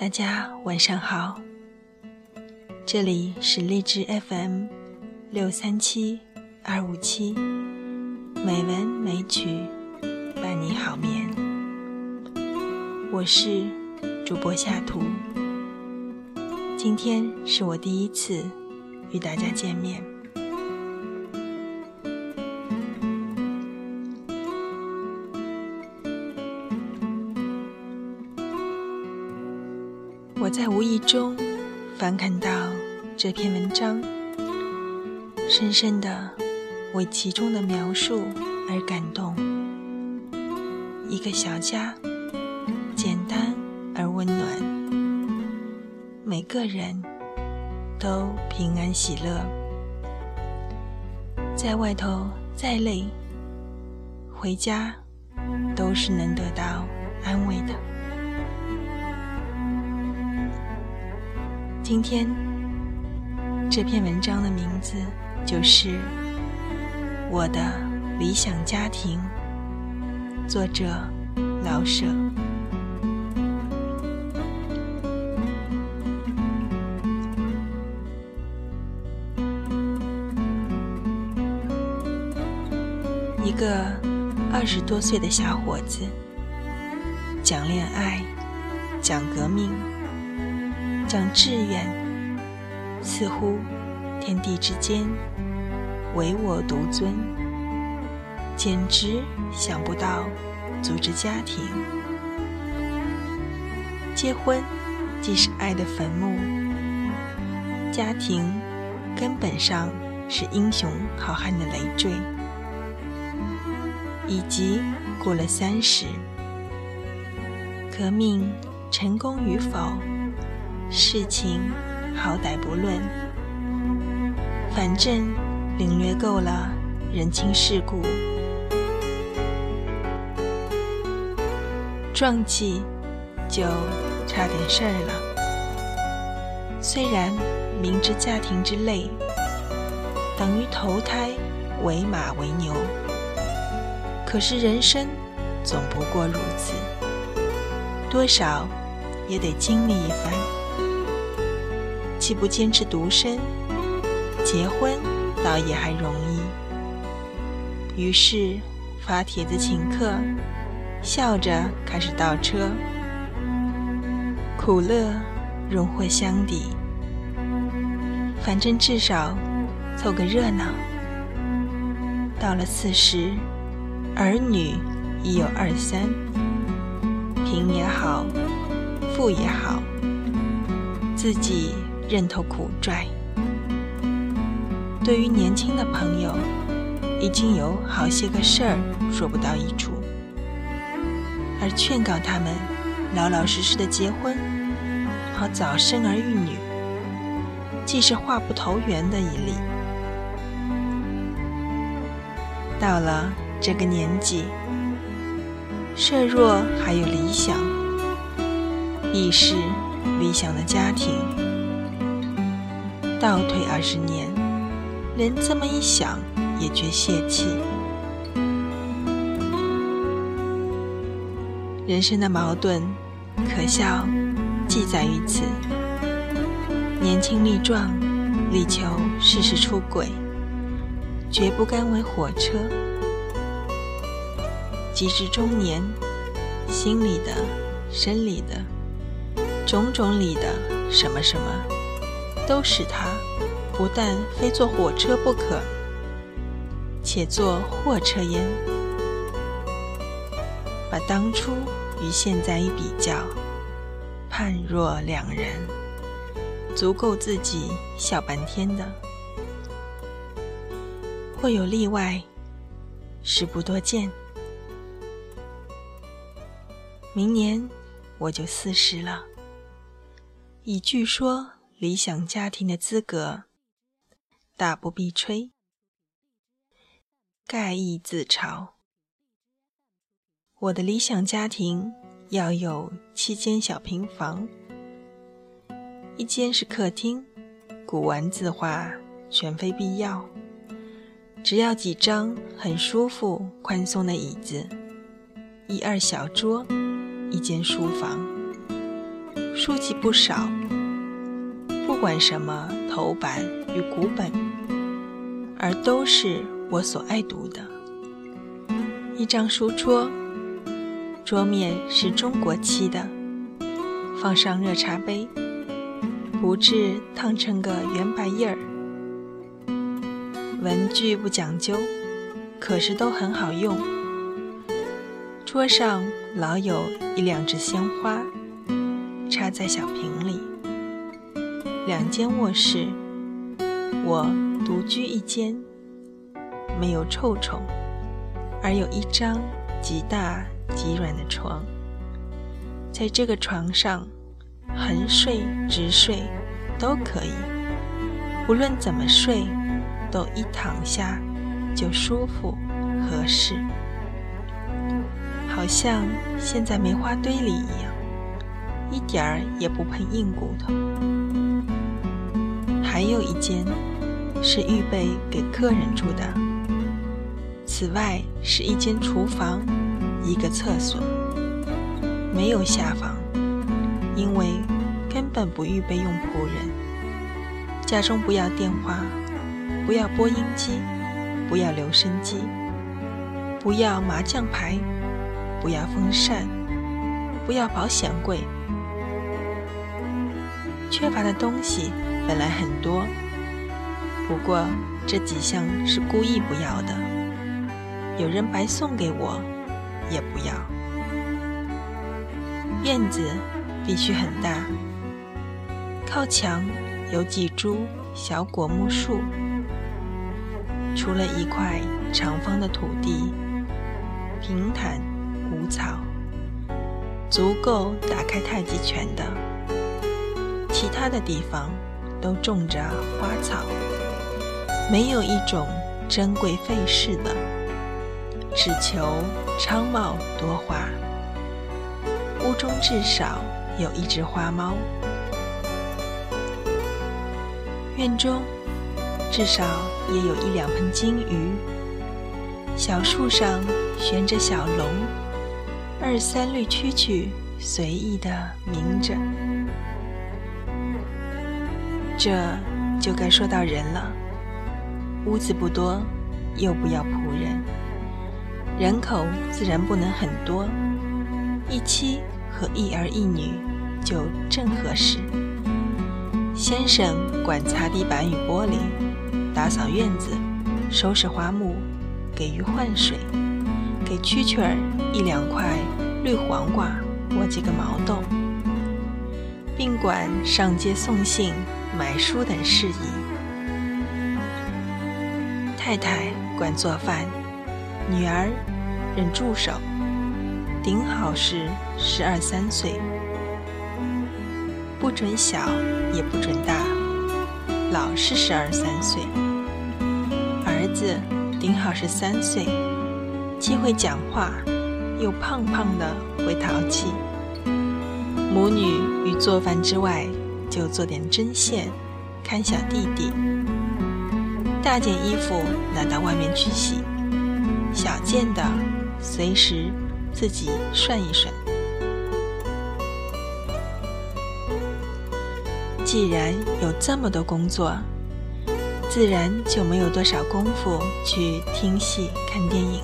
大家晚上好，这里是荔枝 FM 六三七二五七，美文美曲伴你好眠。我是主播夏图，今天是我第一次与大家见面。中翻看到这篇文章，深深的为其中的描述而感动。一个小家，简单而温暖，每个人都平安喜乐。在外头再累，回家都是能得到安慰的。今天这篇文章的名字就是《我的理想家庭》，作者老舍。一个二十多岁的小伙子，讲恋爱，讲革命。讲志愿，似乎天地之间唯我独尊，简直想不到组织家庭。结婚既是爱的坟墓，家庭根本上是英雄好汉的累赘。以及过了三十，革命成功与否？事情好歹不论，反正领略够了人情世故，壮气就差点事儿了。虽然明知家庭之累，等于投胎为马为牛，可是人生总不过如此，多少也得经历一番。既不坚持独身，结婚倒也还容易。于是发帖子请客，笑着开始倒车，苦乐荣获相抵。反正至少凑个热闹。到了四十，儿女已有二三，贫也好，富也好，自己。认头苦拽，对于年轻的朋友，已经有好些个事儿说不到一处，而劝告他们老老实实的结婚，好早生儿育女，既是话不投缘的一例。到了这个年纪，设若还有理想，亦是理想的家庭。倒退二十年，连这么一想也觉泄气。人生的矛盾，可笑，既在于此：年轻力壮，力求事事出轨，绝不甘为火车；及至中年，心里的、生理的、种种里的什么什么。都使他不但非坐火车不可，且坐货车焉。把当初与现在一比较，判若两人，足够自己笑半天的。或有例外，实不多见。明年我就四十了，已据说。理想家庭的资格，大不必吹。盖亦自嘲。我的理想家庭要有七间小平房，一间是客厅，古玩字画全非必要，只要几张很舒服、宽松的椅子，一二小桌，一间书房。书籍不少，不管什么头版与古本，而都是我所爱读的。一张书桌，桌面是中国漆的，放上热茶杯，不至烫成个圆白印儿。文具不讲究，可是都很好用。桌上老有一两只鲜花，插在小瓶里。两间卧室，我独居一间，没有臭虫。而有一张极大极软的床，在这个床上，横睡直睡都可以，无论怎么睡，都一躺下就舒服合适，好像陷在梅花堆里一样，一点儿也不碰硬骨头。还有一间是预备给客人住的。此外是一间厨房，一个厕所，没有下房，因为根本不预备用仆人。家中不要电话，不要播音机，不要留声机，不要麻将牌，不要风扇，不要保险柜。缺乏的东西本来很多，不过这几项是故意不要的。有人白送给我，也不要。院子必须很大，靠墙有几株小果木树，除了一块长方的土地，平坦无草，足够打开太极拳的。其他的地方都种着花草，没有一种珍贵费事的。只求昌茂多花，屋中至少有一只花猫，院中至少也有一两盆金鱼。小树上悬着小龙，二三绿蛐蛐随意地鸣着。这就该说到人了，屋子不多，又不要仆人。人口自然不能很多，一妻和一儿一女就正合适。先生管擦地板与玻璃，打扫院子，收拾花木，给鱼换水，给蛐蛐儿一两块绿黄瓜或几个毛豆，并管上街送信、买书等事宜。太太管做饭，女儿。任助手，顶好是十二三岁，不准小，也不准大，老是十二三岁。儿子顶好是三岁，既会讲话，又胖胖的，会淘气。母女于做饭之外，就做点针线，看小弟弟。大件衣服拿到外面去洗，小件的。随时自己涮一涮。既然有这么多工作，自然就没有多少功夫去听戏、看电影。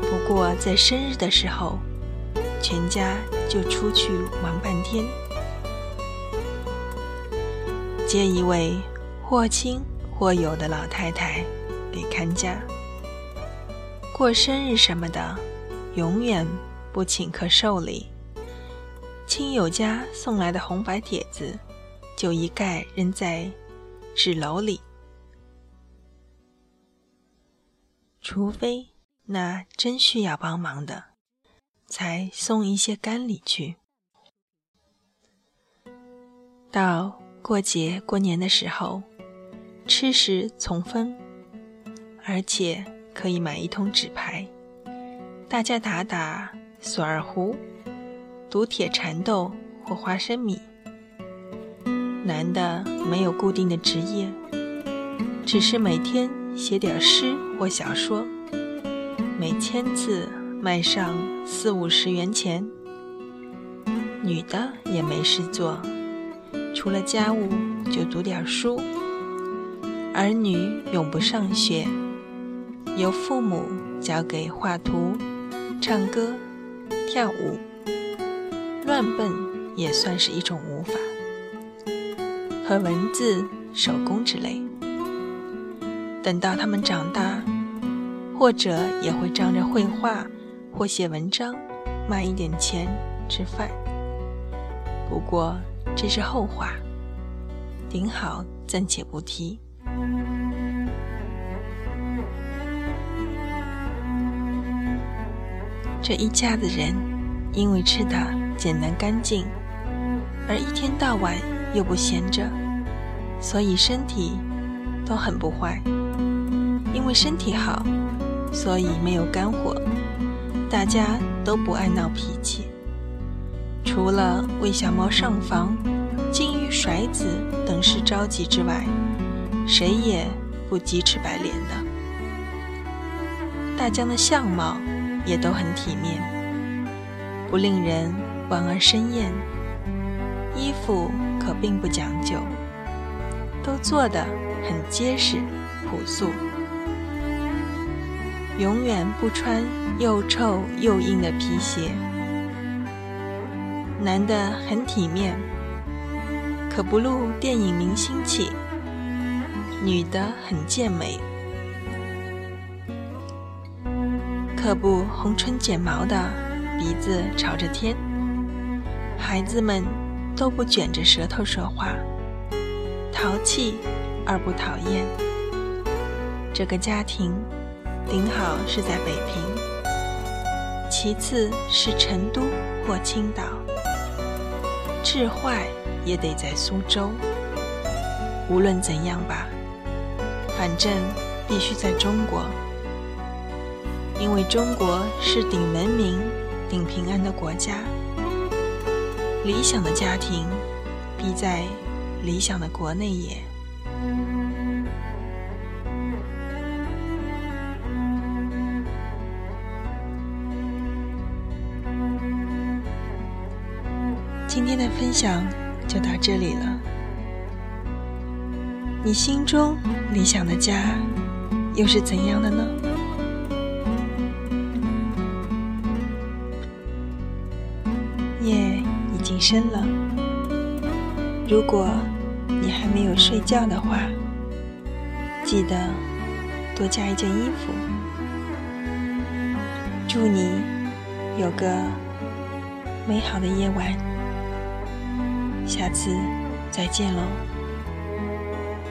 不过在生日的时候，全家就出去玩半天，接一位或亲或友的老太太给看家。过生日什么的，永远不请客受礼。亲友家送来的红白帖子，就一概扔在纸篓里，除非那真需要帮忙的，才送一些干礼去。到过节过年的时候，吃食从分，而且。可以买一通纸牌，大家打打索二胡、赌铁蚕豆或花生米。男的没有固定的职业，只是每天写点诗或小说，每千字卖上四五十元钱。女的也没事做，除了家务就读点书。儿女永不上学，由父母交给画图、唱歌、跳舞，乱蹦也算是一种舞法，和文字、手工之类。等到他们长大，或者也会仗着绘画或写文章卖一点钱吃饭。不过这是后话，顶好暂且不提。这一家子人，因为吃的简单干净，而一天到晚又不闲着，所以身体都很不坏。因为身体好，所以没有肝火，大家都不爱闹脾气。除了为小猫上房、金鱼甩子等事着急之外，谁也不鸡翅白脸的。大江的相貌也都很体面，不令人望而生厌。衣服可并不讲究，都做得很结实朴素，永远不穿又臭又硬的皮鞋。男的很体面，可不露电影明星气。女的很健美，可不红唇剪毛的，鼻子朝着天。孩子们都不卷着舌头说话，淘气而不讨厌。这个家庭顶好是在北平，其次是成都或青岛，智坏也得在苏州。无论怎样吧。反正必须在中国，因为中国是顶文明、顶平安的国家。理想的家庭必在理想的国内也。分享就到这里了。你心中理想的家又是怎样的呢？夜已经深了，如果你还没有睡觉的话，记得多加一件衣服。祝你有个美好的夜晚，下次再见喽。